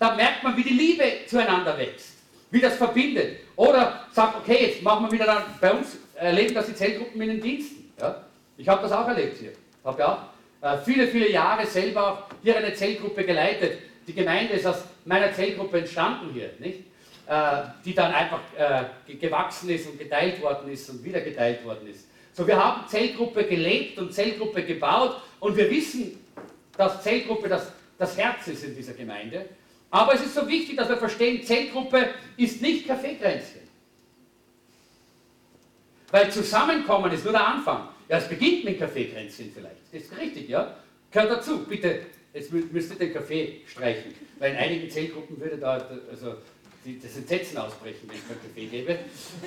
Da merkt man, wie die Liebe zueinander wächst, wie das verbindet. Oder sagt, okay, jetzt machen wir wieder dann, bei uns erleben das die Zellgruppen in den Diensten. Ja? Ich habe das auch erlebt hier. Ich habe ja auch äh, viele, viele Jahre selber auch hier eine Zellgruppe geleitet. Die Gemeinde ist aus meiner Zellgruppe entstanden hier, nicht? Äh, die dann einfach äh, gewachsen ist und geteilt worden ist und wieder geteilt worden ist. So, wir haben Zellgruppe gelebt und Zellgruppe gebaut und wir wissen, dass Zellgruppe das, das Herz ist in dieser Gemeinde. Aber es ist so wichtig, dass wir verstehen, Zellgruppe ist nicht Kaffeekränzchen. Weil Zusammenkommen ist nur der Anfang. Ja, es beginnt mit Kaffeekränzchen vielleicht. Das ist richtig, ja? Gehört dazu. Bitte, jetzt müsst ihr den Kaffee streichen. Weil in einigen Zellgruppen würde da, also das Entsetzen ausbrechen, wenn ich keinen Kaffee gebe.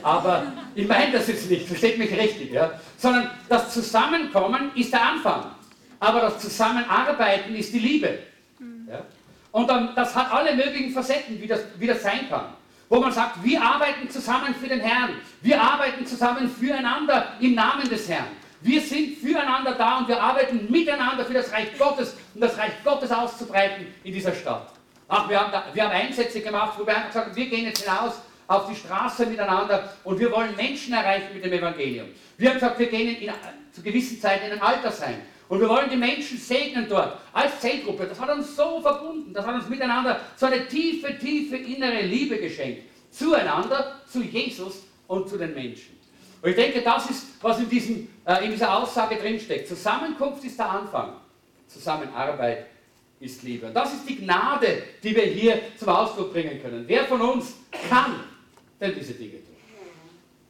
Aber ich meine das jetzt nicht, versteht mich richtig, ja? sondern das Zusammenkommen ist der Anfang. Aber das Zusammenarbeiten ist die Liebe. Ja? Und dann, das hat alle möglichen Facetten, wie das, wie das sein kann. Wo man sagt, wir arbeiten zusammen für den Herrn. Wir arbeiten zusammen füreinander im Namen des Herrn. Wir sind füreinander da und wir arbeiten miteinander für das Reich Gottes, um das Reich Gottes auszubreiten in dieser Stadt. Ach, wir haben, da, wir haben Einsätze gemacht, wo wir einfach gesagt haben, wir gehen jetzt hinaus auf die Straße miteinander und wir wollen Menschen erreichen mit dem Evangelium. Wir haben gesagt, wir gehen in, zu gewissen Zeiten in ein Altersheim und wir wollen die Menschen segnen dort als Zellgruppe. Das hat uns so verbunden, das hat uns miteinander so eine tiefe, tiefe innere Liebe geschenkt. Zueinander, zu Jesus und zu den Menschen. Und ich denke, das ist, was in, diesem, äh, in dieser Aussage drinsteckt. Zusammenkunft ist der Anfang, Zusammenarbeit ist Liebe. Und das ist die Gnade, die wir hier zum Ausdruck bringen können. Wer von uns kann denn diese Dinge tun?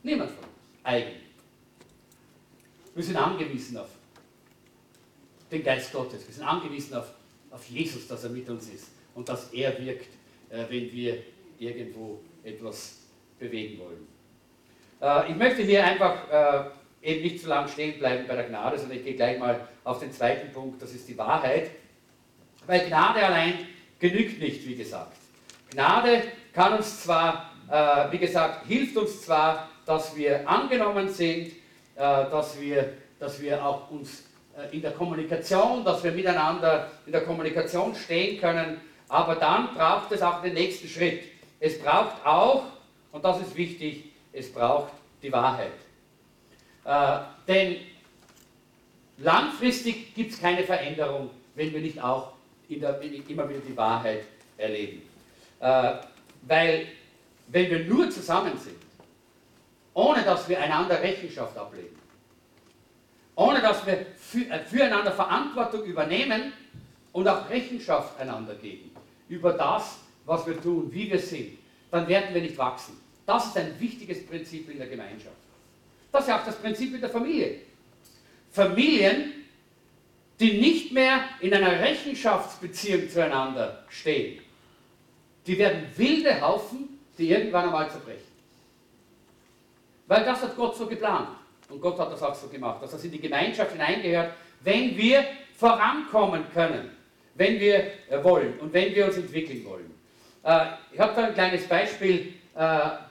Niemand von uns, eigentlich. Wir sind angewiesen auf den Geist Gottes. Wir sind angewiesen auf, auf Jesus, dass er mit uns ist und dass er wirkt, äh, wenn wir irgendwo etwas bewegen wollen. Äh, ich möchte hier einfach äh, eben nicht zu lange stehen bleiben bei der Gnade, sondern ich gehe gleich mal auf den zweiten Punkt, das ist die Wahrheit. Weil Gnade allein genügt nicht, wie gesagt. Gnade kann uns zwar, äh, wie gesagt, hilft uns zwar, dass wir angenommen sind, äh, dass, wir, dass wir auch uns in der Kommunikation, dass wir miteinander in der Kommunikation stehen können, aber dann braucht es auch den nächsten Schritt. Es braucht auch, und das ist wichtig, es braucht die Wahrheit. Äh, denn langfristig gibt es keine Veränderung, wenn wir nicht auch der, immer wieder die Wahrheit erleben. Äh, weil wenn wir nur zusammen sind, ohne dass wir einander Rechenschaft ablegen, ohne dass wir äh, füreinander Verantwortung übernehmen und auch Rechenschaft einander geben über das, was wir tun, wie wir sind, dann werden wir nicht wachsen. Das ist ein wichtiges Prinzip in der Gemeinschaft. Das ist ja auch das Prinzip in der Familie. Familien die nicht mehr in einer Rechenschaftsbeziehung zueinander stehen, die werden wilde Haufen, die irgendwann einmal zerbrechen. Weil das hat Gott so geplant. Und Gott hat das auch so gemacht, dass das in die Gemeinschaft hineingehört, wenn wir vorankommen können, wenn wir äh, wollen und wenn wir uns entwickeln wollen. Äh, ich habe da ein kleines Beispiel. Äh,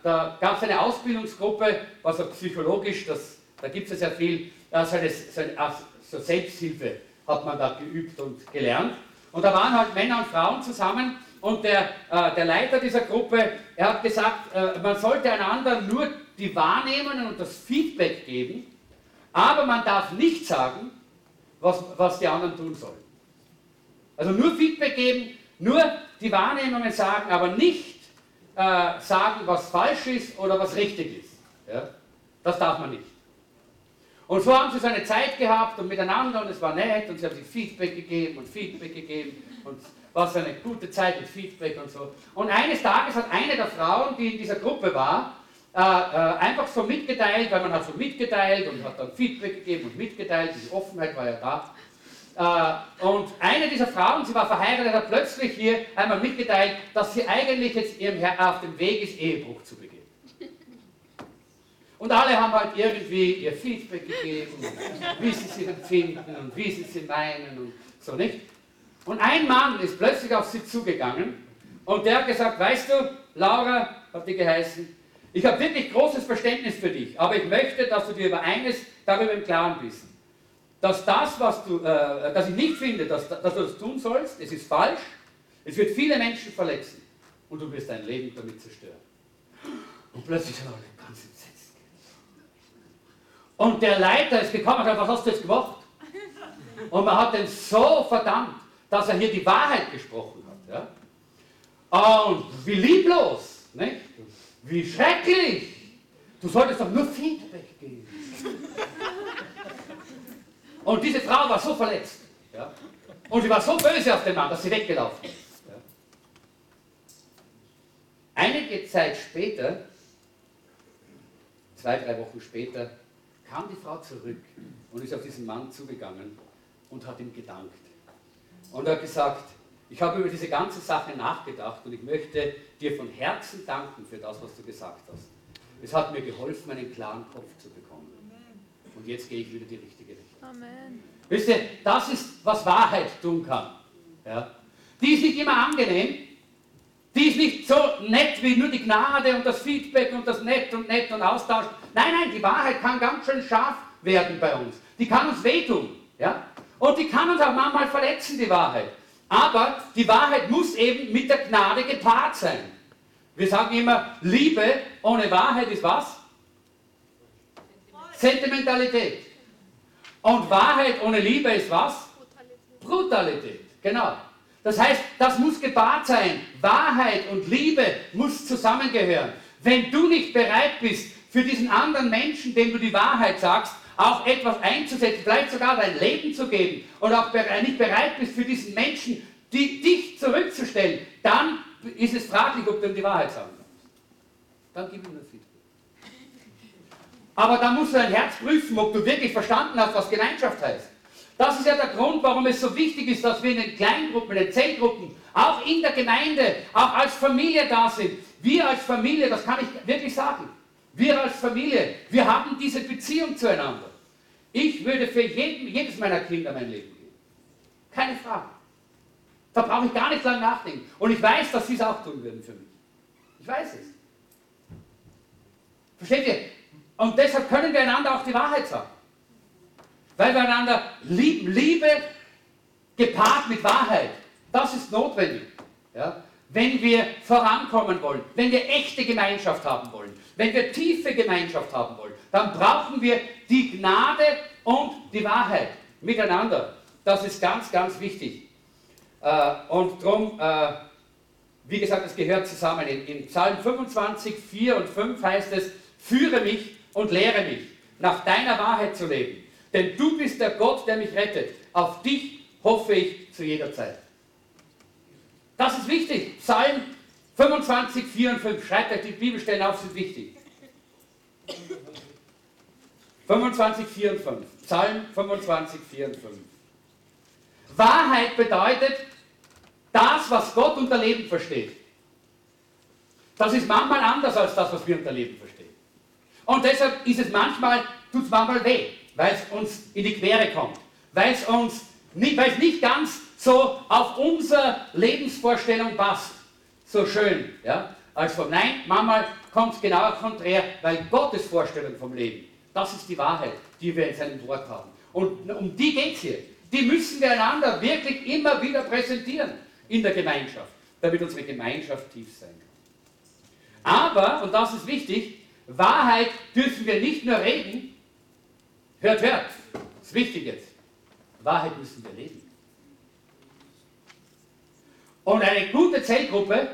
da gab es eine Ausbildungsgruppe, was also psychologisch, das, da gibt es ja sehr viel, so eine, so eine so Selbsthilfe hat man da geübt und gelernt. Und da waren halt Männer und Frauen zusammen und der, der Leiter dieser Gruppe, er hat gesagt, man sollte einander nur die Wahrnehmungen und das Feedback geben, aber man darf nicht sagen, was, was die anderen tun sollen. Also nur Feedback geben, nur die Wahrnehmungen sagen, aber nicht äh, sagen, was falsch ist oder was richtig ist. Ja? Das darf man nicht. Und so haben sie so eine Zeit gehabt und miteinander und es war nett und sie haben sich Feedback gegeben und Feedback gegeben und war so eine gute Zeit mit Feedback und so. Und eines Tages hat eine der Frauen, die in dieser Gruppe war, äh, äh, einfach so mitgeteilt, weil man hat so mitgeteilt und hat dann Feedback gegeben und mitgeteilt, diese Offenheit war ja da. Äh, und eine dieser Frauen, sie war verheiratet, hat plötzlich hier einmal mitgeteilt, dass sie eigentlich jetzt ihrem Herr auf dem Weg ist, Ehebruch zu begehen. Und alle haben halt irgendwie ihr Feedback gegeben, wie sie sich empfinden und wie sie sie meinen und so nicht. Und ein Mann ist plötzlich auf sie zugegangen und der hat gesagt, weißt du, Laura, hat die geheißen, ich habe wirklich großes Verständnis für dich, aber ich möchte, dass du dir über eines darüber im Klaren bist. Dass das, was du, äh, dass ich nicht finde, dass, dass du das tun sollst, es ist falsch, Es wird viele Menschen verletzen und du wirst dein Leben damit zerstören. Und plötzlich sind alle ganz entsetzt. Und der Leiter ist gekommen und hat gesagt, was hast du jetzt gemacht? Und man hat ihn so verdammt, dass er hier die Wahrheit gesprochen hat. Ja? Und wie lieblos, nicht? Wie schrecklich. Du solltest doch nur Feedback geben. Und diese Frau war so verletzt. Ja? Und sie war so böse auf den Mann, dass sie weggelaufen ist. Ja? Einige Zeit später, zwei, drei Wochen später, kam die Frau zurück und ist auf diesen Mann zugegangen und hat ihm gedankt. Und er hat gesagt, ich habe über diese ganze Sache nachgedacht und ich möchte dir von Herzen danken für das, was du gesagt hast. Es hat mir geholfen, einen klaren Kopf zu bekommen. Und jetzt gehe ich wieder die richtige Richtung. Amen. Wisst ihr, das ist, was Wahrheit tun kann. Ja? Die ist nicht immer angenehm, die ist nicht so nett wie nur die Gnade und das Feedback und das Nett und Nett und Austausch. Nein, nein, die Wahrheit kann ganz schön scharf werden bei uns. Die kann uns wehtun. Ja? Und die kann uns auch manchmal verletzen, die Wahrheit. Aber die Wahrheit muss eben mit der Gnade gepaart sein. Wir sagen immer, Liebe ohne Wahrheit ist was? Sentimentalität. Und Wahrheit ohne Liebe ist was? Brutalität. Genau. Das heißt, das muss gepaart sein. Wahrheit und Liebe muss zusammengehören. Wenn du nicht bereit bist, für diesen anderen Menschen, dem du die Wahrheit sagst, auch etwas einzusetzen, vielleicht sogar dein Leben zu geben und auch nicht bereit bist für diesen Menschen, die, dich zurückzustellen, dann ist es fraglich, ob du ihm die Wahrheit sagen kannst. Dann gib ihm das Feedback. Aber dann musst du dein Herz prüfen, ob du wirklich verstanden hast, was Gemeinschaft heißt. Das ist ja der Grund, warum es so wichtig ist, dass wir in den Kleingruppen, in den Zellgruppen, auch in der Gemeinde, auch als Familie da sind. Wir als Familie, das kann ich wirklich sagen, wir als Familie, wir haben diese Beziehung zueinander. Ich würde für jeden, jedes meiner Kinder mein Leben geben. Keine Frage. Da brauche ich gar nicht lange nachdenken. Und ich weiß, dass sie es auch tun würden für mich. Ich weiß es. Versteht ihr? Und deshalb können wir einander auch die Wahrheit sagen. Weil wir einander lieben. Liebe gepaart mit Wahrheit. Das ist notwendig. Ja? Wenn wir vorankommen wollen, wenn wir echte Gemeinschaft haben wollen, wenn wir tiefe Gemeinschaft haben wollen, dann brauchen wir die Gnade und die Wahrheit miteinander. Das ist ganz, ganz wichtig. Äh, und darum, äh, wie gesagt, es gehört zusammen. In, Psalm 25, 4 und 5 heißt es, führe mich und lehre mich, nach deiner Wahrheit zu leben. Denn du bist der Gott, der mich rettet. Auf dich hoffe ich zu jeder Zeit. Das ist wichtig. Psalm 25, 4 und 5. Schreibt euch die Bibelstellen auf, sind wichtig. 25, 4 und 5. Psalm 25, 4 und 5. Wahrheit bedeutet das, was Gott unter Leben versteht. Das ist manchmal anders als das, was wir unter Leben verstehen. Und deshalb ist es manchmal, tut es manchmal weh, weil es uns in die Quere kommt, weil es uns nicht, weil es nicht ganz so auf unsere Lebensvorstellung passt. So schön, ja, als vom Nein, manchmal kommt es genau konträr, weil Gottes Vorstellung vom Leben, das ist die Wahrheit, die wir in seinem Wort haben. Und um die geht es hier. Die müssen wir einander wirklich immer wieder präsentieren in der Gemeinschaft, damit unsere Gemeinschaft tief sein kann. Aber, und das ist wichtig, Wahrheit dürfen wir nicht nur reden, hört, hört, das ist wichtig jetzt, Wahrheit müssen wir leben. Und eine gute Zellgruppe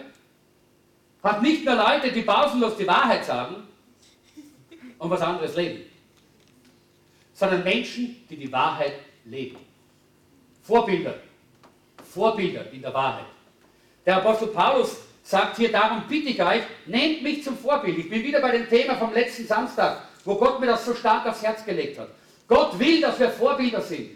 hat nicht nur Leute, die pausenlos die Wahrheit sagen und was anderes leben, sondern Menschen, die die Wahrheit leben. Vorbilder. Vorbilder in der Wahrheit. Der Apostel Paulus sagt hier, darum bitte ich euch, nehmt mich zum Vorbild. Ich bin wieder bei dem Thema vom letzten Samstag, wo Gott mir das so stark aufs Herz gelegt hat. Gott will, dass wir Vorbilder sind.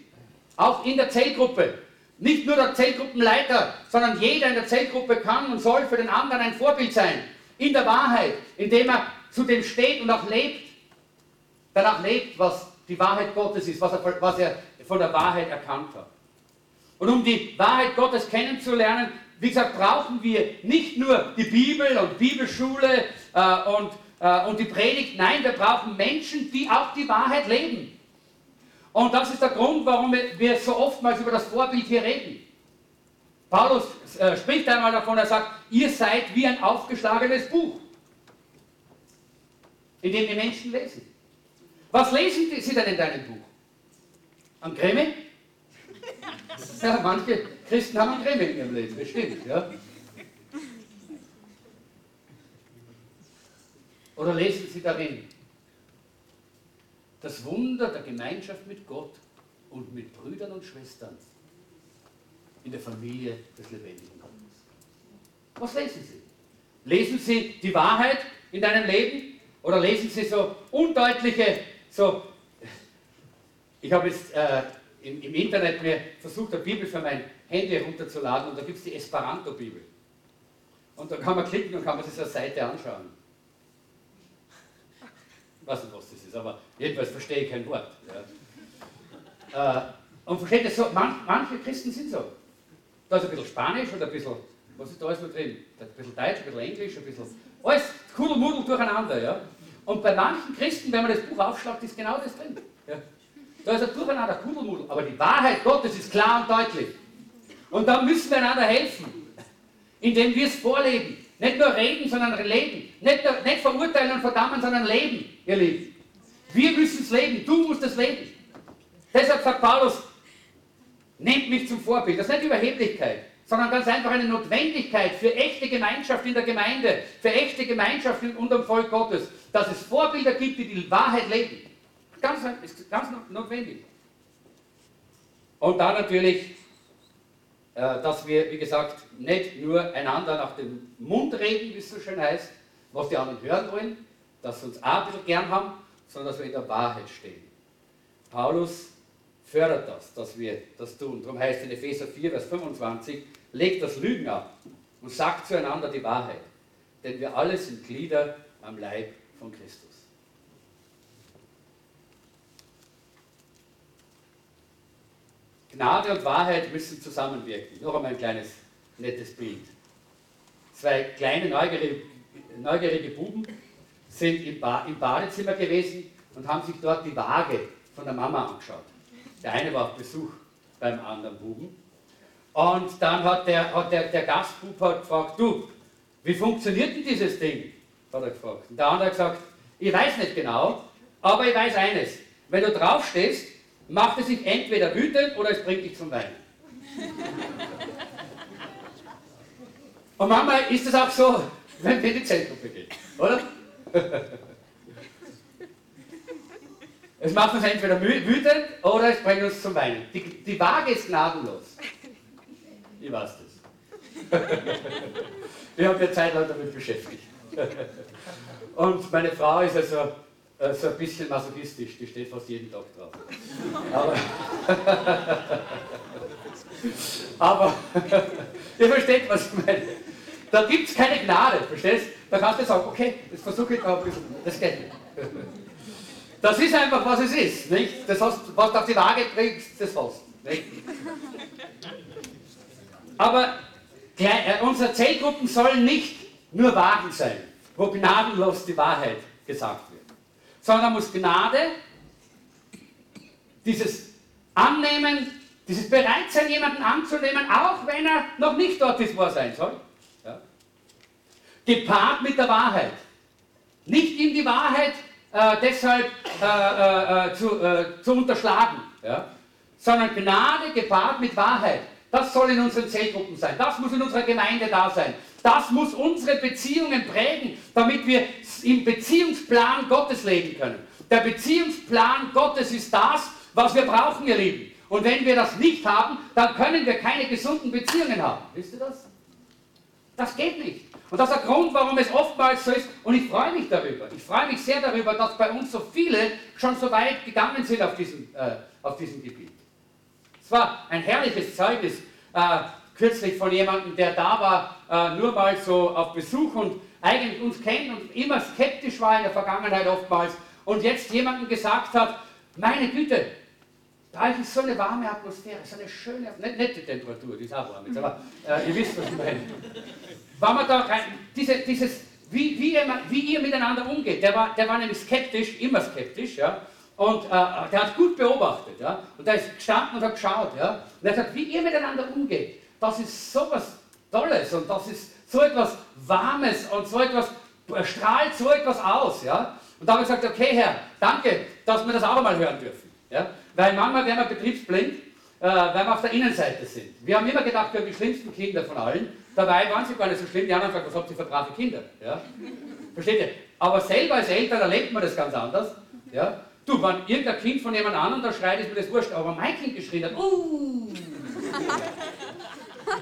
Auch in der Zellgruppe. Nicht nur der Zellgruppenleiter, sondern jeder in der Zellgruppe kann und soll für den anderen ein Vorbild sein. In der Wahrheit, indem er zu dem steht und auch lebt, danach lebt, was die Wahrheit Gottes ist, was er, was er von der Wahrheit erkannt hat. Und um die Wahrheit Gottes kennenzulernen, wie gesagt, brauchen wir nicht nur die Bibel und Bibelschule äh, und, äh, und die Predigt, nein, wir brauchen Menschen, die auch die Wahrheit leben. Und das ist der Grund, warum wir so oftmals über das Vorbild hier reden. Paulus äh, spricht einmal davon, er sagt, ihr seid wie ein aufgeschlagenes Buch, in dem die Menschen lesen. Was lesen sie denn in deinem Buch? An Krimi? Ja, manche Christen haben ein Krimi in ihrem Leben, bestimmt. Ja. Oder lesen sie darin das Wunder der Gemeinschaft mit Gott und mit Brüdern und Schwestern in der Familie des lebendigen Gottes. Was lesen Sie? Lesen Sie die Wahrheit in deinem Leben oder lesen Sie so undeutliche, so, ich habe jetzt äh, im, im, Internet mir versucht, eine Bibel für mein Handy herunterzuladen und da gibt es die Esperanto-Bibel. Und da kann man klicken und kann man sich so eine Seite anschauen. Weiß nicht, was ist, aber jedenfalls verstehe ich kein Wort. Ja. Äh, und versteht das so, man, manche Christen sind so. Da ist ein bisschen Spanisch und ein bisschen, was ist da alles noch drin? Ein bisschen Deutsch, ein bisschen Englisch, ein bisschen, alles Kudelmudel durcheinander. Ja. Und bei manchen Christen, wenn man das Buch aufschlagt, ist genau das drin. Ja. Da ist ein Durcheinander, Kudelmudel. Aber die Wahrheit Gottes ist klar und deutlich. Und da müssen wir einander helfen, indem wir es vorleben. Nicht nur reden, sondern leben. Nicht, nicht verurteilen und verdammen, sondern leben, ihr Lieben. Wir müssen es leben. Du musst es leben. Deshalb sagt Paulus, nehmt mich zum Vorbild. Das ist nicht Überheblichkeit, sondern ganz einfach eine Notwendigkeit für echte Gemeinschaft in der Gemeinde, für echte Gemeinschaft unter dem Volk Gottes, dass es Vorbilder gibt, die die Wahrheit leben. Ganz, ist ganz notwendig. Und dann natürlich äh, dass wir, wie gesagt, nicht nur einander nach dem Mund reden, wie es so schön heißt, was die anderen hören wollen, dass sie uns auch ein bisschen gern haben, sondern dass wir in der Wahrheit stehen. Paulus fördert das, dass wir das tun. Darum heißt in Epheser 4, Vers 25, legt das Lügen ab und sagt zueinander die Wahrheit. Denn wir alle sind Glieder am Leib von Christus. Gnade und Wahrheit müssen zusammenwirken. Noch einmal ein kleines nettes Bild. Zwei kleine neugierige, neugierige Buben sind im, ba im Badezimmer gewesen und haben sich dort die Waage von der Mama angeschaut. Der eine war auf Besuch beim anderen Buben. Und dann hat der, hat der, der Gastbub hat gefragt, du, wie funktioniert denn dieses Ding? Hat er gefragt. Und der andere hat gesagt, ich weiß nicht genau, aber ich weiß eines. Wenn du draufstehst, macht es sich entweder wütend oder es bringt dich zum Weinen. Und manchmal ist es auch so, wenn wir in die Zeltgruppe gehen, oder? Es macht uns entweder wütend oder es bringt uns zum Weinen. Die, die Waage ist gnadenlos. Ich weiß das. Wir haben ja Zeit lang damit beschäftigt. Und meine Frau ist also so ein bisschen masochistisch, die steht fast jeden Tag drauf. Aber, aber ihr versteht, was ich meine. Da gibt es keine Gnade, verstehst Da kannst du sagen, okay, das versuche ich ein bisschen, das geht nicht. Das ist einfach, was es ist. Nicht? Das hast, was du auf die Waage bringst, das hast nicht? Aber äh, unsere Zellgruppen sollen nicht nur Wagen sein, wo gnadenlos die Wahrheit gesagt wird sondern muss Gnade, dieses Annehmen, dieses Bereitsein, jemanden anzunehmen, auch wenn er noch nicht dort ist, wo er sein soll. Gepaart mit der Wahrheit. Nicht ihm die Wahrheit äh, deshalb äh, äh, äh zu, äh, zu, unterschlagen, ja. sondern Gnade gepaart mit Wahrheit. Das soll in unseren Zellgruppen sein. Das muss in unserer Gemeinde da sein. Das muss unsere Beziehungen prägen, damit wir im Beziehungsplan Gottes leben können. Der Beziehungsplan Gottes ist das, was wir brauchen, ihr Lieben. Und wenn wir das nicht haben, dann können wir keine gesunden Beziehungen haben. Wisst ihr das? Das geht nicht. Und das ist der Grund, warum es oftmals so ist. Und ich freue mich darüber. Ich freue mich sehr darüber, dass bei uns so viele schon so weit gegangen sind auf diesem, äh, auf diesem Gebiet. Es war ein herrliches Zeugnis. Äh, kürzlich von jemandem, der da war, äh, nur mal so auf Besuch und eigentlich uns kennt und immer skeptisch war in der Vergangenheit oftmals und jetzt jemandem gesagt hat, meine Güte, da ist so eine warme Atmosphäre, so eine schöne, nicht, nicht Temperatur, die ist auch warm jetzt, aber äh, ihr wisst, was ich meine. Wenn man da rein, diese, dieses, wie, wie, ihr, wie ihr miteinander umgeht, der war, der war nämlich skeptisch, immer skeptisch, ja, und äh, der hat gut beobachtet, ja, und der ist gestanden und hat geschaut, ja, und er sagt, wie ihr miteinander umgeht, das ist so was Tolles und das ist so etwas Warmes und so etwas, strahlt so etwas aus. Ja? Und da habe ich gesagt, okay Herr, danke, dass wir das auch einmal hören dürfen. Ja? Weil manchmal werden wir betriebsblind, äh, weil wir auf der Innenseite sind. Wir haben immer gedacht, wir haben die schlimmsten Kinder von allen. Dabei waren sie gar nicht so schlimm. Die anderen sagen, was habt ihr für brave Kinder? Ja? Versteht ihr? Aber selber als Eltern erlebt man das ganz anders. Ja? Du, wenn irgendein Kind von jemand anderem da schreit, ist mir das wurscht. Aber mein Kind geschrien hat, uh!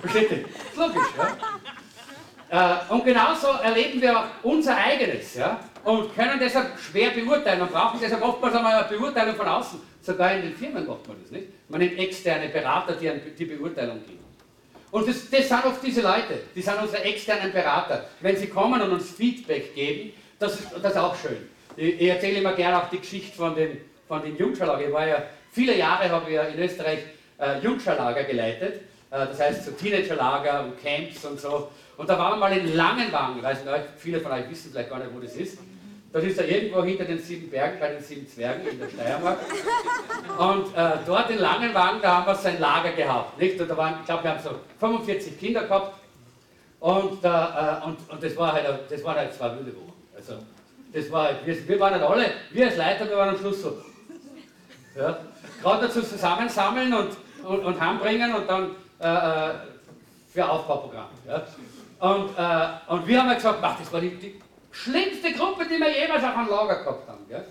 Versteht ihr? Das ist logisch, ja? Äh, und genauso erleben wir auch unser eigenes, ja? Und können deshalb schwer beurteilen und brauchen deshalb oftmals einmal eine Beurteilung von außen. Sogar in den Firmen macht man das nicht. Man nimmt externe Berater, die die Beurteilung geben. Und das, das sind oft diese Leute, die sind unsere externen Berater. Wenn sie kommen und uns Feedback geben, das ist, das ist auch schön. Ich, ich erzähle immer gerne auch die Geschichte von den, von den Jungscharlager. Ich war ja, viele Jahre habe ich ja in Österreich äh, Jungscharlager geleitet. Äh, das heißt so Teenagerlager und Camps und so. Und da waren wir mal in Langenwagen, weiß nicht, viele von euch wissen vielleicht gar nicht, wo das ist. Das ist ja irgendwo hinter den sieben Bergen, bei den sieben Zwergen in der Steiermark. Und äh, dort in Langenwagen, da haben wir sein Lager gehabt. Nicht? Und da waren, ich glaube, wir haben so 45 Kinder gehabt. Und, äh, und, und das, war halt, das waren halt zwei wilde Wochen. Also, das war halt, wir, wir waren halt alle, wir als Leiter, wir waren am Schluss so. Ja, Gerade dazu zusammensammeln und, und, und heimbringen und dann äh, äh für Aufbauprogramm. Ja. Und, äh, und wir haben halt gesagt, ach, das war die, die schlimmste Gruppe, die wir jemals auf einem Lager gehabt haben. Gell?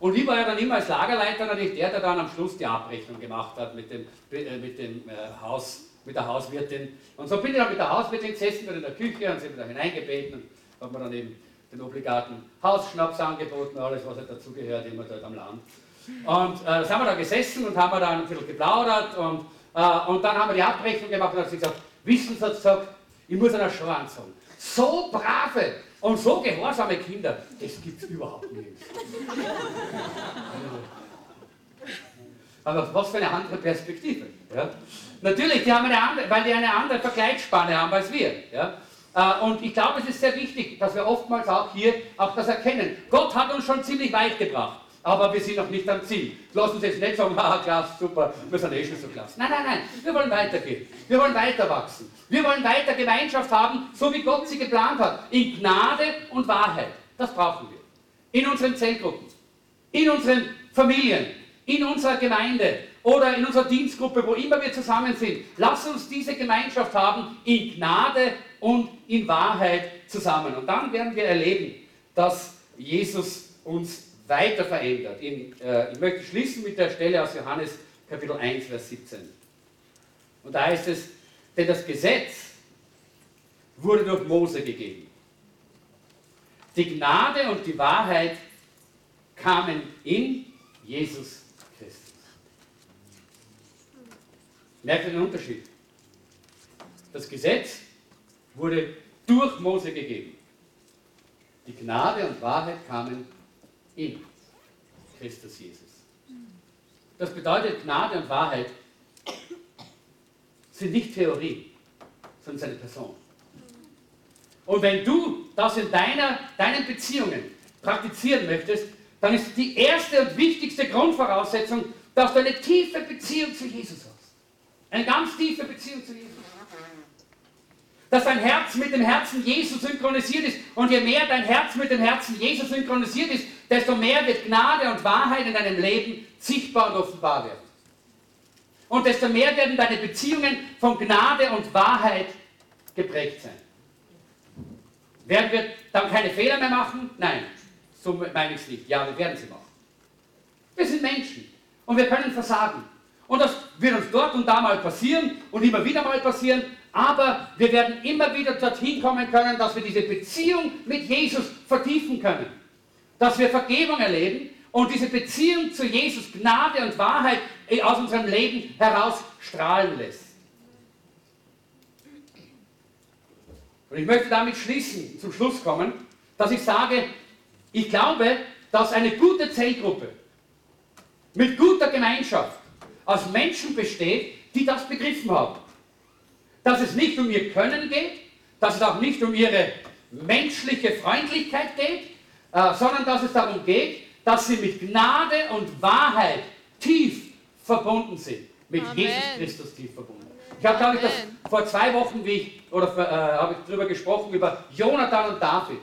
Und ich war ja dann immer als Lagerleiter natürlich der, der dann am Schluss die Abrechnung gemacht hat mit dem, äh, mit dem äh, Haus, mit der Hauswirtin. Und so bin ich dann mit der Hauswirtin gesessen, bin in der Küche und sind wieder hineingebeten und hat mir dann eben den obligaten Hausschnaps angeboten, alles was halt dazugehört, immer dort am Land. Und äh, sind wir da gesessen und haben dann ein bisschen geplaudert und, äh, und dann haben wir die Abrechnung gemacht und hat sie gesagt, wissen Sie, hat ich muss einer Schwan sagen, so brave, und so gehorsame Kinder, das gibt es überhaupt nicht. Aber was für eine andere Perspektive. Ja? Natürlich, die haben eine andere, weil die eine andere Vergleichsspanne haben als wir. Ja? Äh, und ich glaube, es ist sehr wichtig, dass wir oftmals auch hier auch das erkennen. Gott hat uns schon ziemlich weit gebracht aber wir sind noch nicht am Ziel. Lass uns jetzt nicht sagen, haha, klasse, super, wir sind eh schon so klasse. Nein, nein, nein, wir wollen weitergehen. Wir wollen weiter wachsen. Wir wollen weiter Gemeinschaft haben, so wie Gott sie geplant hat. In Gnade und Wahrheit. Das brauchen wir. In unseren Zellgruppen, in unseren Familien, in unserer Gemeinde oder in unserer Dienstgruppe, wo immer wir zusammen sind. Lass uns diese Gemeinschaft haben in Gnade und in Wahrheit zusammen. Und dann werden wir erleben, dass Jesus uns weiter verändert. In, äh, ich möchte schließen mit der Stelle aus Johannes Kapitel 1, Vers 17. Und da heißt es, denn das Gesetz wurde durch Mose gegeben. Die Gnade und die Wahrheit kamen in Jesus Christus. Merkt ihr den Unterschied? Das Gesetz wurde durch Mose gegeben. Die Gnade und Wahrheit kamen in Christus Jesus. Das bedeutet, Gnade und Wahrheit sind nicht Theorie, sondern seine Person. Und wenn du das in deiner, deinen Beziehungen praktizieren möchtest, dann ist die erste und wichtigste Grundvoraussetzung, dass du eine tiefe Beziehung zu Jesus hast. Eine ganz tiefe Beziehung zu Jesus dass dein Herz mit dem Herzen Jesus synchronisiert ist. Und je mehr dein Herz mit dem Herzen Jesus synchronisiert ist, desto mehr wird Gnade und Wahrheit in deinem Leben sichtbar und offenbar werden. Und desto mehr werden deine Beziehungen von Gnade und Wahrheit geprägt sein. Werden wir dann keine Fehler mehr machen? Nein, so meine ich es nicht. Ja, wir werden sie machen. Wir sind Menschen und wir können versagen. Und das wird uns dort und da mal passieren und immer wieder mal passieren. Aber wir werden immer wieder dorthin kommen können, dass wir diese Beziehung mit Jesus vertiefen können. Dass wir Vergebung erleben und diese Beziehung zu Jesus, Gnade und Wahrheit aus unserem Leben heraus strahlen lässt. Und ich möchte damit schließen, zum Schluss kommen, dass ich sage, ich glaube, dass eine gute Zellgruppe mit guter Gemeinschaft aus Menschen besteht, die das begriffen haben dass es nicht um ihr Können geht, dass es auch nicht um ihre menschliche Freundlichkeit geht, äh, sondern dass es darum geht, dass sie mit Gnade und Wahrheit tief verbunden sind. Mit Amen. Jesus Christus tief verbunden. Ich habe, glaube ich, das vor zwei Wochen, wie ich, oder äh, habe ich darüber gesprochen, über Jonathan und David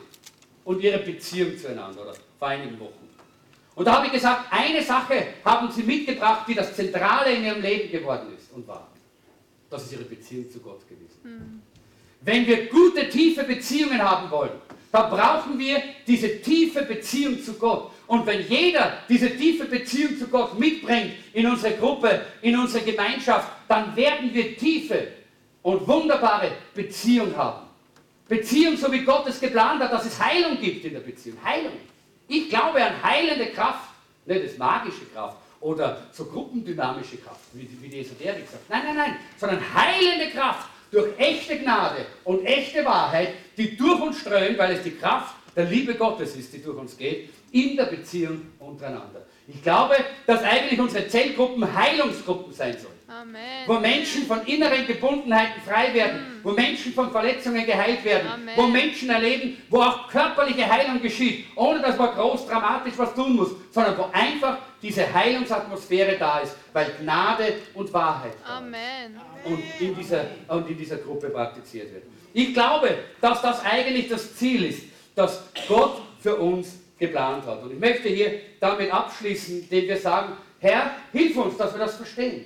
und ihre Beziehung zueinander, oder vor einigen Wochen. Und da habe ich gesagt, eine Sache haben sie mitgebracht, die das Zentrale in ihrem Leben geworden ist und war. Das ist ihre Beziehung zu Gott gewesen. Mhm. Wenn wir gute, tiefe Beziehungen haben wollen, dann brauchen wir diese tiefe Beziehung zu Gott. Und wenn jeder diese tiefe Beziehung zu Gott mitbringt in unsere Gruppe, in unsere Gemeinschaft, dann werden wir tiefe und wunderbare Beziehung haben. Beziehung, so wie Gott es geplant hat, dass es Heilung gibt in der Beziehung. Heilung. Ich glaube an heilende Kraft, nicht das magische Kraft oder so gruppendynamische Kraft, wie, wie die Esoterik sagt. Nein, nein, nein, sondern heilende Kraft durch echte Gnade und echte Wahrheit, die durch uns strömt, weil es die Kraft der Liebe Gottes ist, die durch uns geht, in der Beziehung untereinander. Ich glaube, dass eigentlich unsere Zellgruppen Heilungsgruppen sein sollen. Amen. Wo Menschen von inneren Gebundenheiten frei werden, mm. wo Menschen von Verletzungen geheilt werden, Amen. wo Menschen erleben, wo auch körperliche Heilung geschieht, ohne dass man groß dramatisch was tun muss, sondern wo einfach diese Heilungsatmosphäre da ist, weil Gnade und Wahrheit Amen. Und, in dieser, und in dieser Gruppe praktiziert wird. Ich glaube, dass das eigentlich das Ziel ist, das Gott für uns geplant hat. Und ich möchte hier damit abschließen, indem wir sagen, Herr, hilf uns, dass wir das verstehen.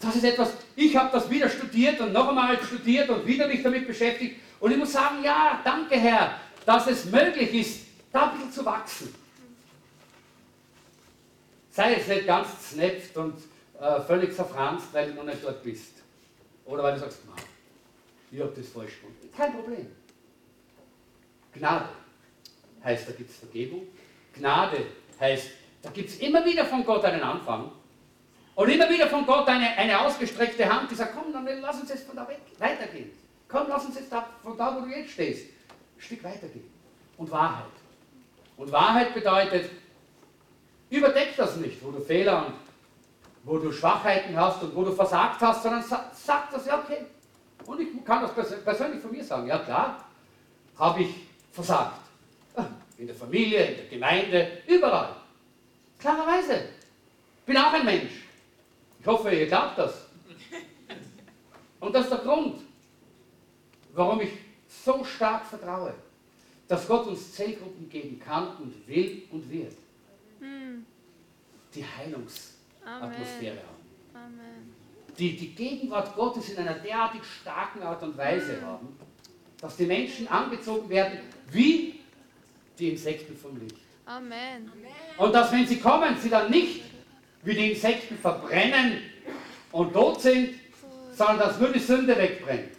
Das ist etwas, ich habe das wieder studiert und noch einmal studiert und wieder mich damit beschäftigt. Und ich muss sagen, ja, danke Herr, dass es möglich ist, da ein bisschen zu wachsen. Sei es nicht ganz znepft und äh, völlig zerfranst, weil du noch nicht dort bist. Oder weil du sagst, Mann, ich habe das falsch gemacht. Kein Problem. Gnade heißt, da gibt es Vergebung. Gnade heißt, da gibt es immer wieder von Gott einen Anfang. Und immer wieder von Gott eine, eine ausgestreckte Hand, die sagt, komm, dann lass uns jetzt von da weg weitergehen. Komm, lass uns jetzt da, von da, wo du jetzt stehst, ein Stück weitergehen. Und Wahrheit. Und Wahrheit bedeutet, überdeck das nicht, wo du Fehler und wo du Schwachheiten hast und wo du versagt hast, sondern sag, sag das, ja okay. Und ich kann das persönlich von mir sagen, ja klar, habe ich versagt. In der Familie, in der Gemeinde, überall. Klarerweise. Bin auch ein Mensch. Ich hoffe, ihr glaubt das. Und das ist der Grund, warum ich so stark vertraue, dass Gott uns Zellgruppen geben kann und will und wird. Hm. Die Heilungsatmosphäre haben. Amen. Die die Gegenwart Gottes in einer derartig starken Art und Weise hm. haben, dass die Menschen angezogen werden wie die Insekten vom Licht. Amen. Und dass, wenn sie kommen, sie dann nicht wie die Insekten verbrennen und tot sind, sondern dass nur die Sünde wegbrennt.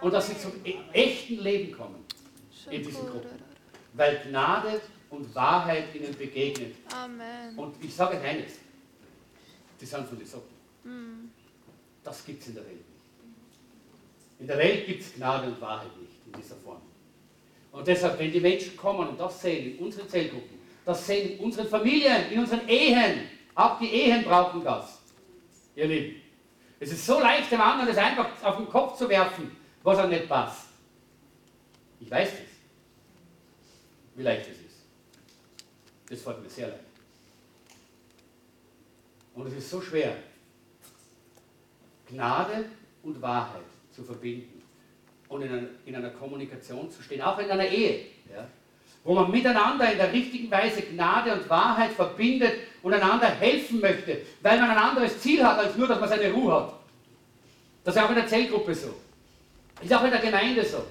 Und dass sie zum e- echten Leben kommen in diesen Gruppen. Weil Gnade und Wahrheit ihnen begegnet. Amen. Und ich sage eines, die sind von den Socken. Mm. Das gibt es in der Welt nicht. In der Welt gibt es Gnade und Wahrheit nicht in dieser Form. Und deshalb, wenn die Menschen kommen und das sehen in unseren Zellgruppen, das sehen in unseren Familien, in unseren Ehen, auch die Ehen brauchen das, ihr Lieben. Es ist so leicht, dem anderen das einfach auf den Kopf zu werfen, was er nicht passt. Ich weiß das, wie leicht es ist. Das fällt mir sehr leicht. Und es ist so schwer, Gnade und Wahrheit zu verbinden und in einer, in einer Kommunikation zu stehen, auch in einer Ehe, ja, wo man miteinander in der richtigen Weise Gnade und Wahrheit verbindet und einander helfen möchte, weil man ein anderes Ziel hat, als nur, dass man seine Ruhe hat. Das ist auch in der Zellgruppe so. Ist auch in der Gemeinde so.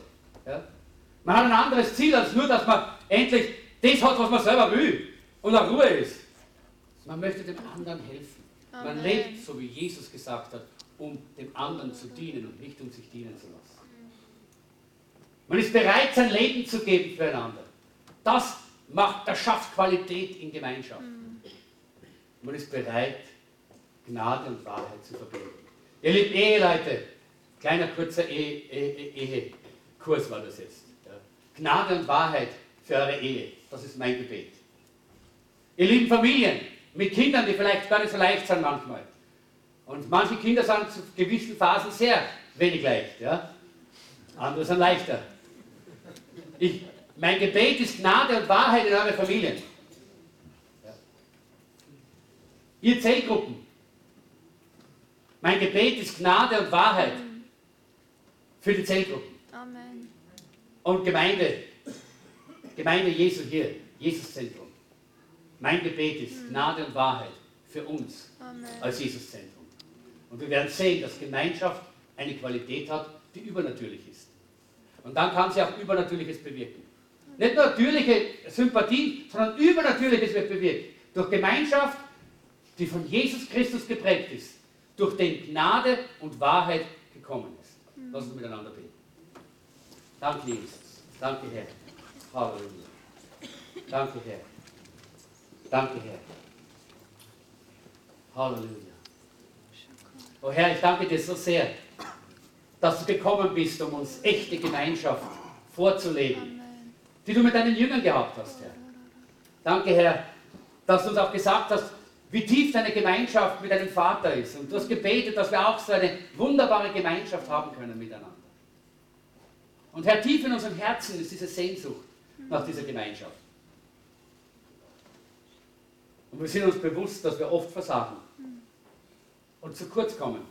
Ja. Man hat ein anderes Ziel, als nur, dass man endlich das hat, was man selber will und auch Ruhe ist. Man möchte dem anderen helfen. Man lebt, so wie Jesus gesagt hat, um dem anderen zu dienen und nicht um sich dienen zu lassen. Man ist bereit, sein Leben zu geben füreinander. Das macht, das schafft Qualität in Gemeinschaft. Man ist bereit, Gnade und Wahrheit zu verbinden. Ihr lieben Eheleute, kleiner kurzer Ehekurs -Ehe war das jetzt. Gnade und Wahrheit für eure Ehe, das ist mein Gebet. Ihr lieben Familien mit Kindern, die vielleicht gar nicht so leicht sind manchmal. Und manche Kinder sind zu gewissen Phasen sehr wenig leicht. Ja? Andere sind leichter. Ich, mein Gebet ist Gnade und Wahrheit in eure Familien. Ja. Ihr Zellgruppen. Mein Gebet ist Gnade und Wahrheit für die Zellgruppen. Amen. Und Gemeinde, Gemeinde Jesu hier, Jesuszentrum. Mein Gebet ist Gnade und Wahrheit für uns Amen. als Jesuszentrum. Und wir werden sehen, dass Gemeinschaft eine Qualität hat, die übernatürlich ist. Und dann kann sie auch Übernatürliches bewirken. Nicht nur natürliche Sympathie, sondern Übernatürliches wird bewirkt. Durch Gemeinschaft, die von Jesus Christus geprägt ist, durch den Gnade und Wahrheit gekommen ist. Lass uns miteinander beten. Danke, Jesus. Danke, Herr. Halleluja. Danke, Herr. Danke, Herr. Halleluja. Oh Herr, ich danke dir so sehr, dass du gekommen bist, um uns echte Gemeinschaft vorzuleben, Amen. die du mit deinen Jüngern gehabt hast, Herr. Danke, Herr, dass du uns auch gesagt hast, wie tief deine Gemeinschaft mit deinem Vater ist. Und du hast gebetet, dass wir auch so eine wunderbare Gemeinschaft haben können miteinander. Und Herr, tief in unserem Herzen ist diese Sehnsucht nach dieser Gemeinschaft. Und wir sind uns bewusst, dass wir oft versagen und zu kurz kommen.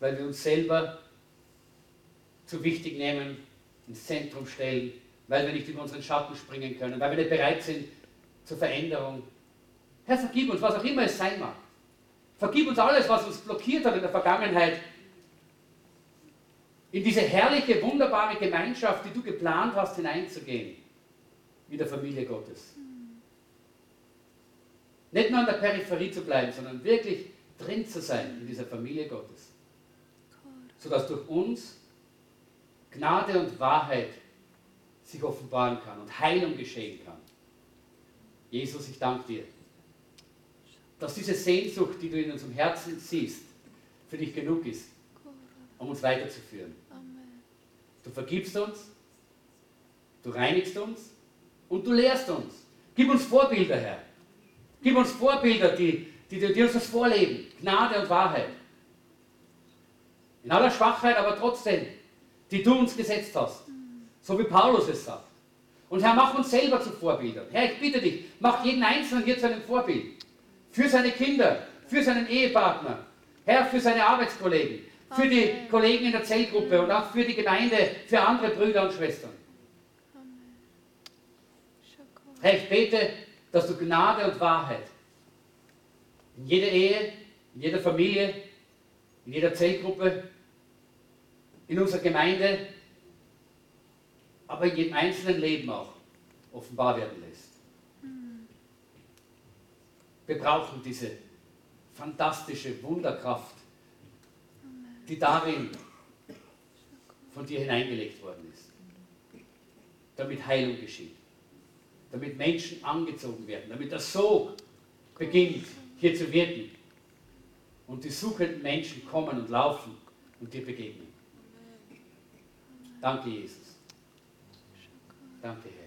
Weil wir uns selber zu wichtig nehmen, ins Zentrum stellen, weil wir nicht über unseren Schatten springen können, weil wir nicht bereit sind zur Veränderung. Herr, vergib uns, was auch immer es sein mag. Vergib uns alles, was uns blockiert hat in der Vergangenheit, in diese herrliche, wunderbare Gemeinschaft, die du geplant hast, hineinzugehen, mit der Familie Gottes. Nicht nur an der Peripherie zu bleiben, sondern wirklich drin zu sein in dieser Familie Gottes. Sodass durch uns Gnade und Wahrheit sich offenbaren kann und Heilung geschehen kann. Jesus, ich danke dir, dass diese Sehnsucht, die du in unserem Herzen siehst, für dich genug ist, um uns weiterzuführen. Du vergibst uns, du reinigst uns und du lehrst uns. Gib uns Vorbilder, Herr. Gib uns Vorbilder, die, die, die uns das vorleben. Gnade und Wahrheit. In aller Schwachheit, aber trotzdem, die du uns gesetzt hast. So wie Paulus es sagt. Und Herr, mach uns selber zu Vorbildern. Herr, ich bitte dich, mach jeden Einzelnen hier zu einem Vorbild. Für seine Kinder, für seinen Ehepartner, Herr, für seine Arbeitskollegen, für die. Kollegen in der Zellgruppe und auch für die Gemeinde, für andere Brüder und Schwestern. Herr, ich bete, dass du Gnade und Wahrheit in jeder Ehe, in jeder Familie, in jeder Zellgruppe, in unserer Gemeinde, aber in jedem einzelnen Leben auch offenbar werden lässt. Wir brauchen diese fantastische Wunderkraft, die darin von dir hineingelegt worden ist, damit Heilung geschieht damit Menschen angezogen werden, damit der Sog beginnt hier zu wirken und die suchenden Menschen kommen und laufen und dir begegnen. Danke, Jesus. Danke, Herr.